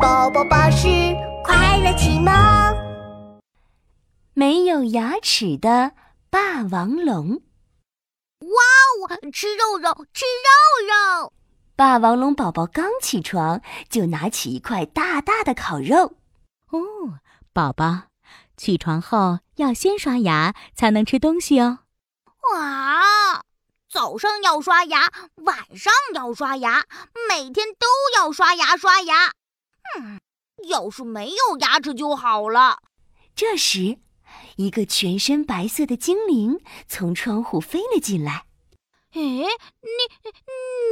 宝宝巴士快乐启蒙。没有牙齿的霸王龙。哇哦，吃肉肉，吃肉肉！霸王龙宝宝刚起床，就拿起一块大大的烤肉。哦，宝宝，起床后要先刷牙，才能吃东西哦。哇！早上要刷牙，晚上要刷牙，每天都要刷牙刷牙。嗯，要是没有牙齿就好了。这时，一个全身白色的精灵从窗户飞了进来。哎，你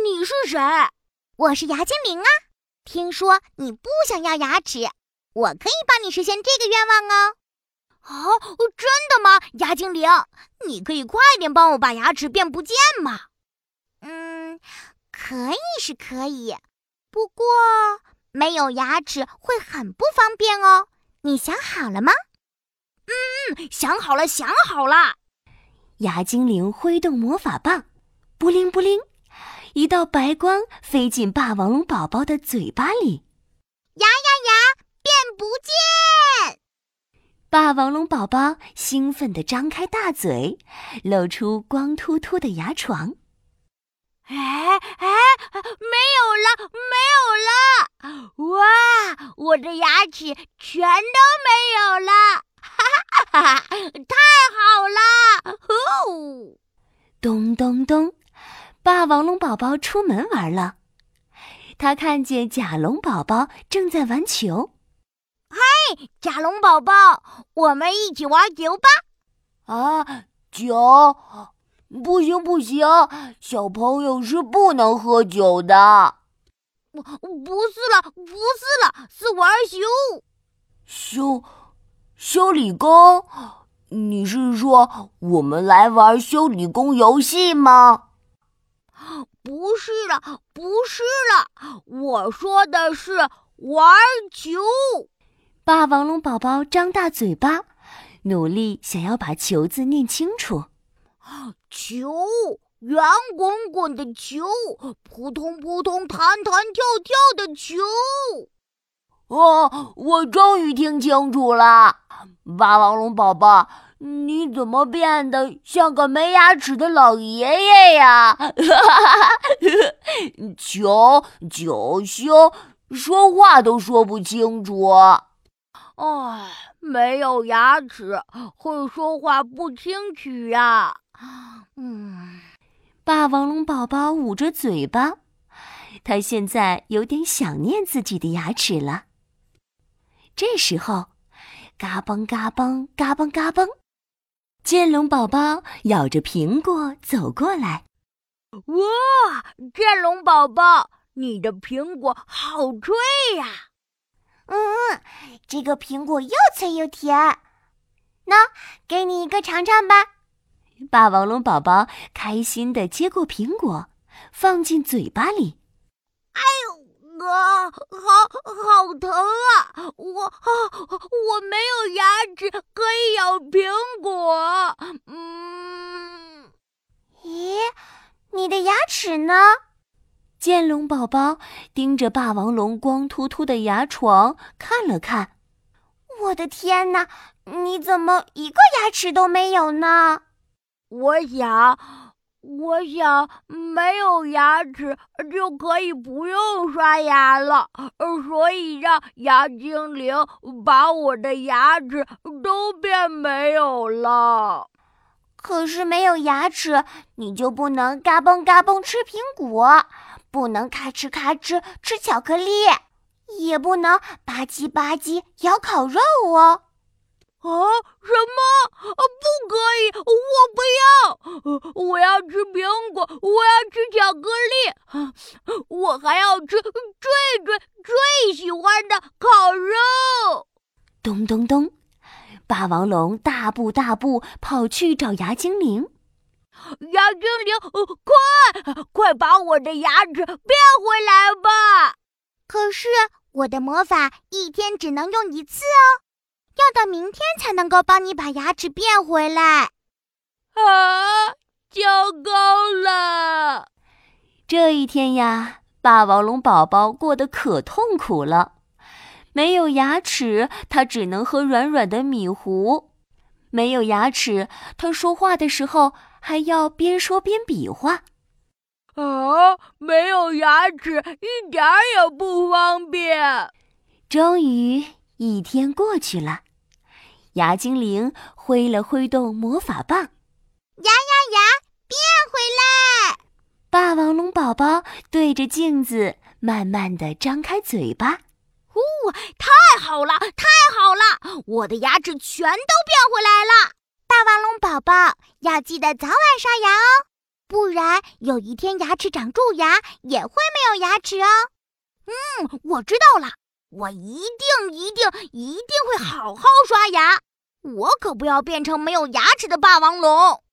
你是谁？我是牙精灵啊！听说你不想要牙齿，我可以帮你实现这个愿望哦。啊，真的吗，牙精灵？你可以快点帮我把牙齿变不见吗？嗯，可以是可以，不过没有牙齿会很不方便哦。你想好了吗？嗯嗯，想好了，想好了。牙精灵挥动魔法棒，布灵布灵，一道白光飞进霸王龙宝宝的嘴巴里。牙牙牙，变不见！霸王龙宝宝兴奋地张开大嘴，露出光秃秃的牙床。哎哎，没有了，我的牙齿全都没有了！哈哈哈哈！太好了！呼！咚咚咚，霸王龙宝宝出门玩了。他看见甲龙宝宝正在玩球。嘿，甲龙宝宝，我们一起玩球吧！啊，酒不行不行，小朋友是不能喝酒的。不，不是了，不是了，是玩修修修理工。你是说我们来玩修理工游戏吗？不是了，不是了，我说的是玩球。霸王龙宝宝张大嘴巴，努力想要把“球”字念清楚。球，圆滚滚的球，扑通扑通，弹弹跳跳的球。哦，我终于听清楚了。霸王龙宝宝，你怎么变得像个没牙齿的老爷爷呀？球，九修，说话都说不清楚。唉，没有牙齿会说话不清楚呀。嗯，霸王龙宝宝捂着嘴巴，他现在有点想念自己的牙齿了。这时候，嘎嘣嘎嘣嘎嘣嘎嘣，剑龙宝宝咬着苹果走过来。哇，剑龙宝宝，你的苹果好脆呀！嗯，这个苹果又脆又甜，那给你一个尝尝吧。霸王龙宝宝开心的接过苹果，放进嘴巴里。哎呦，啊，好好疼啊！我啊，我没有牙齿可以咬苹果。嗯，咦，你的牙齿呢？剑龙宝宝盯着霸王龙光秃秃的牙床看了看，我的天哪！你怎么一个牙齿都没有呢？我想，我想没有牙齿就可以不用刷牙了，所以让牙精灵把我的牙齿都变没有了。可是没有牙齿，你就不能嘎嘣嘎嘣吃苹果。不能咔哧咔哧吃巧克力，也不能吧唧吧唧咬烤肉哦。啊？什么？不可以！我不要！我要吃苹果，我要吃巧克力，我还要吃最最最喜欢的烤肉。咚咚咚！霸王龙大步大步跑去找牙精灵。牙精灵，快快把我的牙齿变回来吧！可是我的魔法一天只能用一次哦，要到明天才能够帮你把牙齿变回来。啊，糟糕了！这一天呀，霸王龙宝宝过得可痛苦了。没有牙齿，它只能喝软软的米糊；没有牙齿，它说话的时候还要边说边比划。啊，没有牙齿，一点儿也不方便。终于，一天过去了，牙精灵挥了挥动魔法棒，牙牙牙，变回来！霸王龙宝宝对着镜子慢慢的张开嘴巴，呼，太好了，太好了，我的牙齿全都变回来了。霸王龙宝宝要记得早晚刷牙哦。不然有一天牙齿长蛀牙，也会没有牙齿哦。嗯，我知道了，我一定一定一定会好好刷牙。我可不要变成没有牙齿的霸王龙。